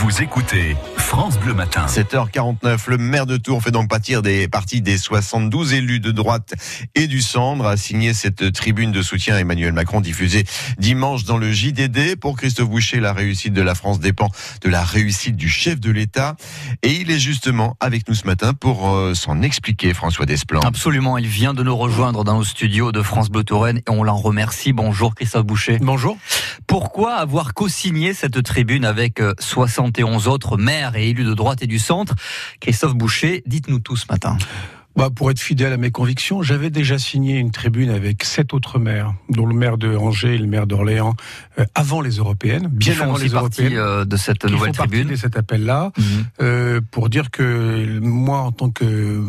Vous écoutez France Bleu Matin. 7h49, le maire de Tours fait donc partir des parties des 72 élus de droite et du centre a signé cette tribune de soutien à Emmanuel Macron diffusée dimanche dans le JDD. Pour Christophe Boucher, la réussite de la France dépend de la réussite du chef de l'État. Et il est justement avec nous ce matin pour euh, s'en expliquer, François Desplan. Absolument, il vient de nous rejoindre dans nos studios de France Bleu Touraine et on l'en remercie. Bonjour Christophe Boucher. Bonjour. Pourquoi avoir co-signé cette tribune avec 71 euh, autres maires et élus de droite et du centre Christophe Boucher, dites-nous tout ce matin. Bah, pour être fidèle à mes convictions, j'avais déjà signé une tribune avec sept autres maires, dont le maire de Angers et le maire d'Orléans, euh, avant les européennes, bien avant les européennes, euh, de cette qui nouvelle font tribune. De cet appel-là, Mhm. euh, pour dire que moi, en tant que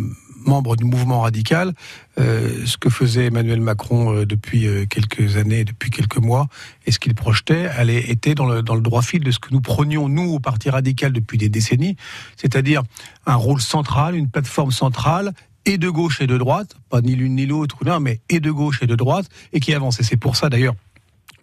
membre du mouvement radical, euh, ce que faisait Emmanuel Macron euh, depuis euh, quelques années, depuis quelques mois, et ce qu'il projetait, allait était dans le, dans le droit fil de ce que nous prenions, nous, au Parti radical, depuis des décennies, c'est-à-dire un rôle central, une plateforme centrale, et de gauche et de droite, pas ni l'une ni l'autre, non, mais et de gauche et de droite, et qui avance. Et c'est pour ça, d'ailleurs,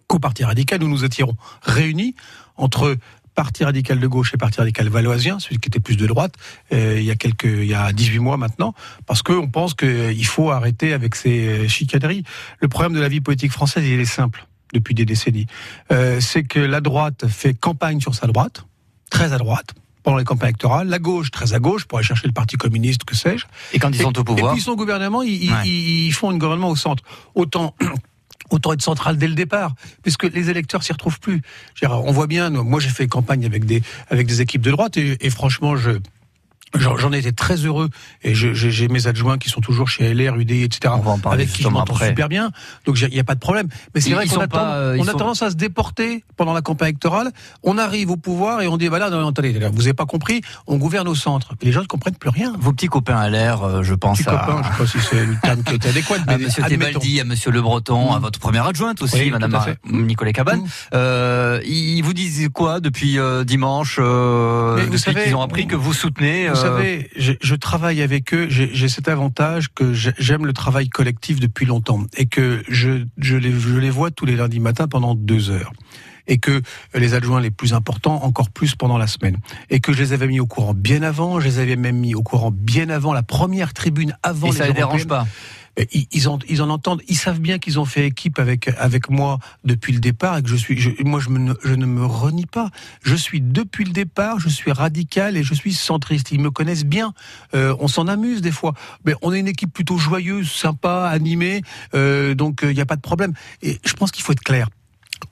qu'au Parti radical, nous nous étions réunis entre Parti radical de gauche et Parti radical valoisien, celui qui était plus de droite, euh, il y a quelques, il y a 18 mois maintenant, parce qu'on pense qu'il faut arrêter avec ces euh, chicaneries. Le problème de la vie politique française, il est simple depuis des décennies. Euh, c'est que la droite fait campagne sur sa droite, très à droite, pendant les campagnes électorales, la gauche très à gauche pour aller chercher le Parti communiste, que sais-je. Et quand ils sont au Et pouvoir, puis son gouvernement, ils, ils font un gouvernement au centre. Autant. Autant être central dès le départ, puisque les électeurs s'y retrouvent plus. On voit bien, moi j'ai fait campagne avec des avec des équipes de droite et, et franchement je j'en j'en ai été très heureux et j'ai mes adjoints qui sont toujours chez LR, UDI, etc. On va en parler avec qui je m'entends super bien. Donc il n'y a pas de problème. Mais c'est vrai qu'on sont a, euh, ils on a sont- tendance à se déporter pendant la campagne électorale. On arrive au pouvoir et on dit voilà, non, attendez, vous n'avez pas compris, on gouverne au centre. Et les gens ne comprennent plus rien. vos petits copains à l'air, euh, je pense Petit à, copain, je sais pas si c'est le terme qui est adéquat, mais à Monsieur. Tebaldi, à Monsieur Le Breton, à Mm. votre première adjointe aussi, Oui, Madame à. Nicolas Cabane. Mm. Euh, ils vous disent quoi depuis euh, dimanche euh, Depuis savez, qu'ils ont appris que vous soutenez. Vous euh, savez, je, je travaille avec eux, j'ai cet avantage que j'ai- j'aime le travail collectif depuis longtemps et que je, je, les, je les vois tous les lundis matins pendant deux heures. Et que les adjoints les plus importants encore plus pendant la semaine. Et que je les avais mis au courant bien avant, je les avais même mis au courant bien avant la première tribune avant et les ça les dérange pas. Mais Ils, en, ils en entendent, ils savent bien qu'ils ont fait équipe avec avec moi depuis le départ et que je suis, je, moi je, me, je ne me renie pas. Je suis depuis le départ, je suis radical et je suis centriste. Ils me connaissent bien. Euh, on s'en amuse des fois, mais on est une équipe plutôt joyeuse, sympa, animée, euh, donc il n'y a pas de problème. Et je pense qu'il faut être clair.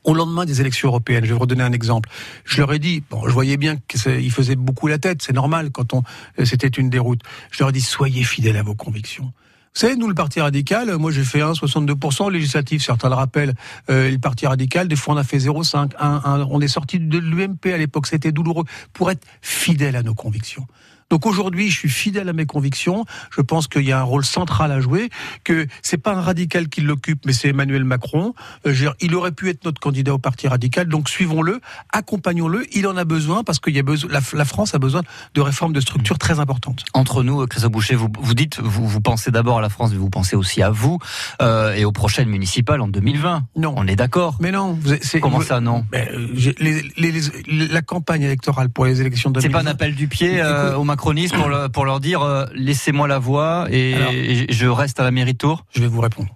Au lendemain des élections européennes, je vais vous redonner un exemple. Je leur ai dit, bon, je voyais bien qu'ils faisaient beaucoup la tête, c'est normal quand on, c'était une déroute. Je leur ai dit, soyez fidèles à vos convictions. Vous savez, nous, le Parti radical, moi j'ai fait 1, 62% législatif, certains le rappellent. Euh, le Parti radical, des fois on a fait 0,5, 1, 1. On est sorti de l'UMP à l'époque, c'était douloureux, pour être fidèle à nos convictions. Donc aujourd'hui, je suis fidèle à mes convictions. Je pense qu'il y a un rôle central à jouer, que c'est pas un radical qui l'occupe, mais c'est Emmanuel Macron. Euh, il aurait pu être notre candidat au Parti radical, donc suivons-le, accompagnons-le. Il en a besoin parce besoin, la, France a besoin de réformes de structure très importantes. Entre nous, euh, Christophe Boucher, vous, vous dites, vous, vous pensez d'abord à la France, mais vous pensez aussi à vous euh, et aux prochaines municipales en 2020. Non. On est d'accord. Mais non, c'est Comment ça, non Ben, j'ai- les- les- les- la campagne électorale pour les élections de C'est 2020. pas un appel du pied euh, Écoute- aux macronistes pour, le- pour leur dire euh, laissez-moi la voix et, Alors- et je reste à la mairie de Tours. Je vais vous répondre.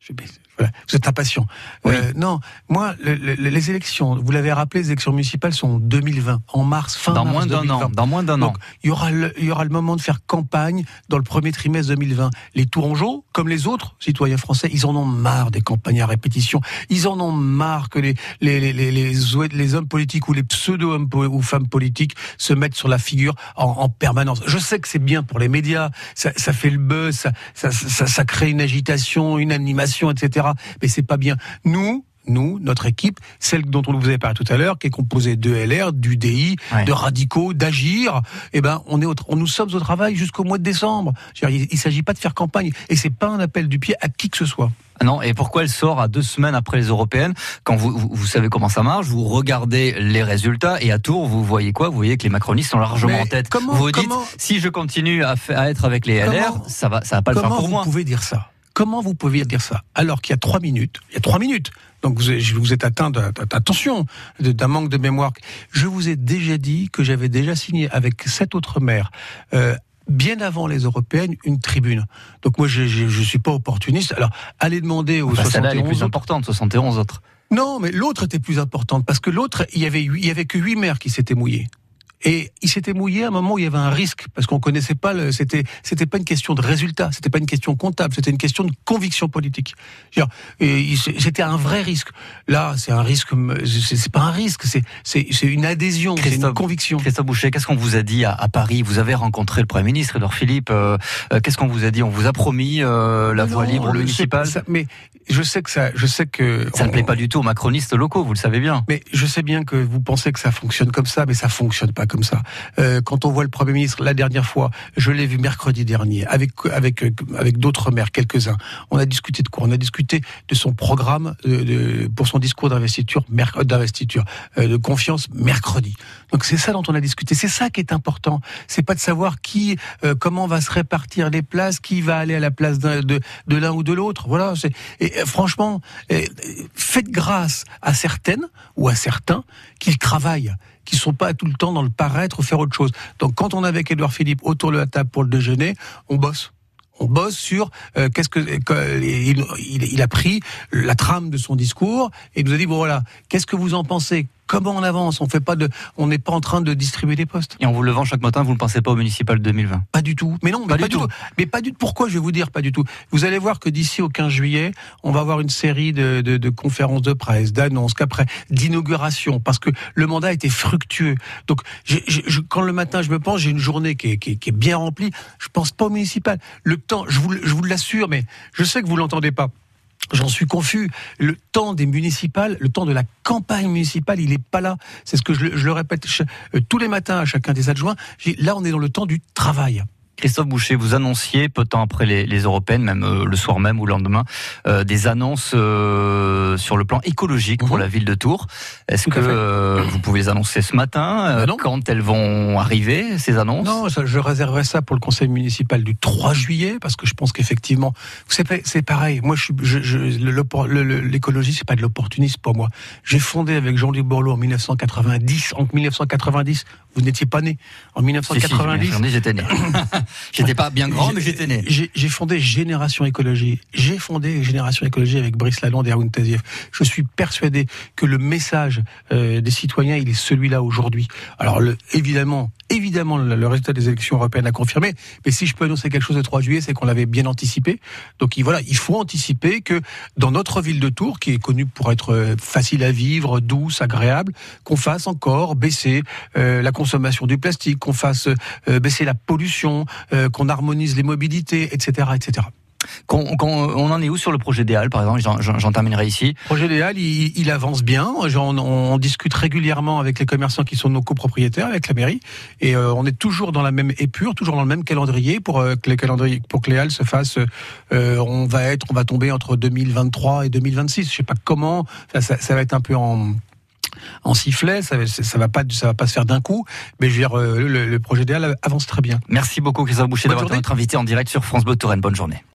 Je- voilà, vous êtes impatient. Oui. Euh, non, moi, le- le- les élections, vous l'avez rappelé, les élections municipales sont en 2020, en mars, fin Dans mars moins d'un 2020. an. Dans moins d'un an. Il y aura le, il y aura le moment de faire campagne dans le premier trimestre 2020. Les Tourangeaux, comme les autres citoyens français, ils en ont marre des campagnes à répétition. Ils en ont marre que les, les, les, les, les, les hommes politiques ou les pseudo-hommes po- ou femmes politiques se mettent sur la figure en, en permanence. Je sais que c'est bien pour les médias, ça, ça fait le buzz, ça, ça, ça, ça crée une agitation, une animation, etc. Mais c'est pas bien. Nous, nous, notre équipe, celle dont on vous avait parlé tout à l'heure, qui est composée de LR, du DI, Ouais. de radicaux, d'agir, eh ben, on est au, on, nous sommes au travail jusqu'au mois de décembre. Il ne s'agit pas de faire campagne. Et c'est pas un appel du pied à qui que ce soit. Ah Non, et pourquoi elle sort à deux semaines après les européennes Quand vous, vous, vous savez comment ça marche, vous regardez les résultats et à Tours, vous voyez quoi? Vous voyez que les macronistes sont largement Mais en tête. comment- vous vous dites, si je continue à, être avec les LR, Comment- ça va, ça va pas le faire Comment pour vous moi. pouvez dire ça? Comment vous pouvez dire ça alors qu'il y a trois minutes, il y a trois minutes, Donc vous, êtes- vous êtes atteint de- attention de- d'un manque de mémoire. Je vous ai déjà dit que j'avais déjà signé avec sept autres maires. euh, Bien avant les européennes, une tribune. Donc moi, je, je suis pas opportuniste. Alors, allez demander aux elle est 71 plus autres. importante, 71 autres. Non, mais l'autre était plus importante parce que l'autre, il y avait huit- il y avait que huit maires qui s'étaient mouillés. Et il s'était mouillé à un moment où il y avait un risque parce qu'on connaissait pas le, c'était, c'était pas une question de résultat, c'était pas une question comptable, c'était une question de conviction politique. Et c'était un vrai risque. Là, c'est un risque, c'est pas un risque, c'est, c'est, une adhésion, c'est une conviction. Christophe Boucher, qu'est-ce qu'on vous a dit à, à Paris? Vous avez rencontré le Premier ministre, Edouard Philippe. euh, euh, qu'est-ce qu'on vous a dit? On vous a promis euh, la voie libre le- municipale ça- mais je sais que ça, je sais que Ça ne plaît pas du tout aux macronistes locaux, vous le savez bien. Mais je sais bien que vous pensez que ça fonctionne comme ça, mais ça fonctionne pas comme ça. Euh, quand on voit le Premier ministre la dernière fois, je l'ai vu mercredi dernier avec avec euh, avec d'autres maires, quelques-uns. On a discuté de quoi? On a discuté de son programme pour son discours d'investiture, merc- d'investiture, euh, de confiance mercredi. Donc c'est ça dont on a discuté. C'est ça qui est important. C'est pas de savoir qui, euh, comment va se répartir les places, qui va aller à la place de de l'un ou de l'autre. Voilà. Et euh, franchement, euh, faites grâce à certaines ou à certains qui travaillent, qui sont pas tout le temps dans le paraître ou faire autre chose. Donc quand on est avec Édouard Philippe autour de la table pour le déjeuner, on bosse. On bosse sur euh, qu'est-ce que, il, a pris la trame de son discours et nous a dit bon voilà qu'est-ce que vous en pensez comment on avance? On fait pas de on n'est pas en train de distribuer des postes Et en vous levant chaque matin, vous ne pensez pas au municipal 2020 pas du tout. Mais non, mais Pas pas, du tout. Mais pas du tout. Pourquoi je vais vous dire pas du tout? Vous allez voir que d'ici au 15 juillet, on va avoir une série de, de, de conférences de presse, d'annonces, qu'après d'inauguration, parce que le mandat était fructueux. Donc, je- quand le matin je me pense, j'ai une journée qui est, qui est- qui est bien remplie. Je pense pas au municipal. Le temps, je vous, je vous l'assure, mais je sais que vous l'entendez pas. J'en suis confus. Le temps des municipales, le temps de la campagne municipale, il est pas là. C'est ce que je, le- répète euh, tous les matins à chacun des adjoints. Là, on est dans le temps du travail. Christophe Boucher, vous annonciez peu de temps après les, les européennes, même euh, le soir même ou le lendemain, euh, des annonces euh, sur le plan écologique pour Mhm. la ville de Tours. Est-ce que vous pouvez les annoncer ce matin non. Quand elles vont arriver, ces annonces? Non, je réserverai ça pour le conseil municipal du 3 juillet parce que je pense qu'effectivement, c'est pareil. Moi, je je, je- l'écologie, c'est pas de l'opportunisme pour moi. J'ai fondé avec Jean-Luc Borloo en 1990. En 1990, vous n'étiez pas né. En Si, si, 1990, bien sûr, j'étais né. j'étais pas bien grand, mais j'étais né. j'ai fondé Génération Écologie. J'ai fondé Génération Écologie avec Brice Lalonde et Haroun Tazieff. Je suis persuadé que le message euh, des citoyens, il est celui-là aujourd'hui. Alors, le, évidemment, évidemment, le, le résultat des élections européennes a confirmé. Mais si je peux annoncer quelque chose le 3 juillet, c'est qu'on l'avait bien anticipé. Donc, il, voilà, il faut anticiper que dans notre ville de Tours, qui est connue pour être euh, facile à vivre, douce, agréable, qu'on fasse encore baisser euh, la consommation du plastique, qu'on fasse euh, baisser la pollution, euh, qu'on harmonise les mobilités, etc., etc. Qu'on- qu'on- on en est où sur le projet des Halles, par exemple? J'en- terminerai ici. Le projet des Halles, il, il avance bien. On, on discute régulièrement avec les commerçants qui sont nos copropriétaires, avec la mairie, et euh, on est toujours dans la même épure, toujours dans le même calendrier pour euh, que les calendriers, pour que les Halles se fassent. euh, on va être, on va tomber entre 2023 et 2026. Je sais pas comment. Ça, ça, ça va être un peu en en sifflet, ça, va- ça va pas, ça va pas se faire d'un coup, mais je veux dire, euh, le, le projet Halles avance très bien. Merci beaucoup, Christophe Boucher, d'avoir été notre invité en direct sur France Bleu Touraine. Bonne journée.